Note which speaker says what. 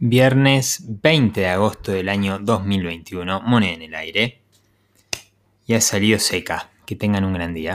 Speaker 1: Viernes 20 de agosto del año 2021, moneda en el aire. Y ha salido seca. Que tengan un gran día.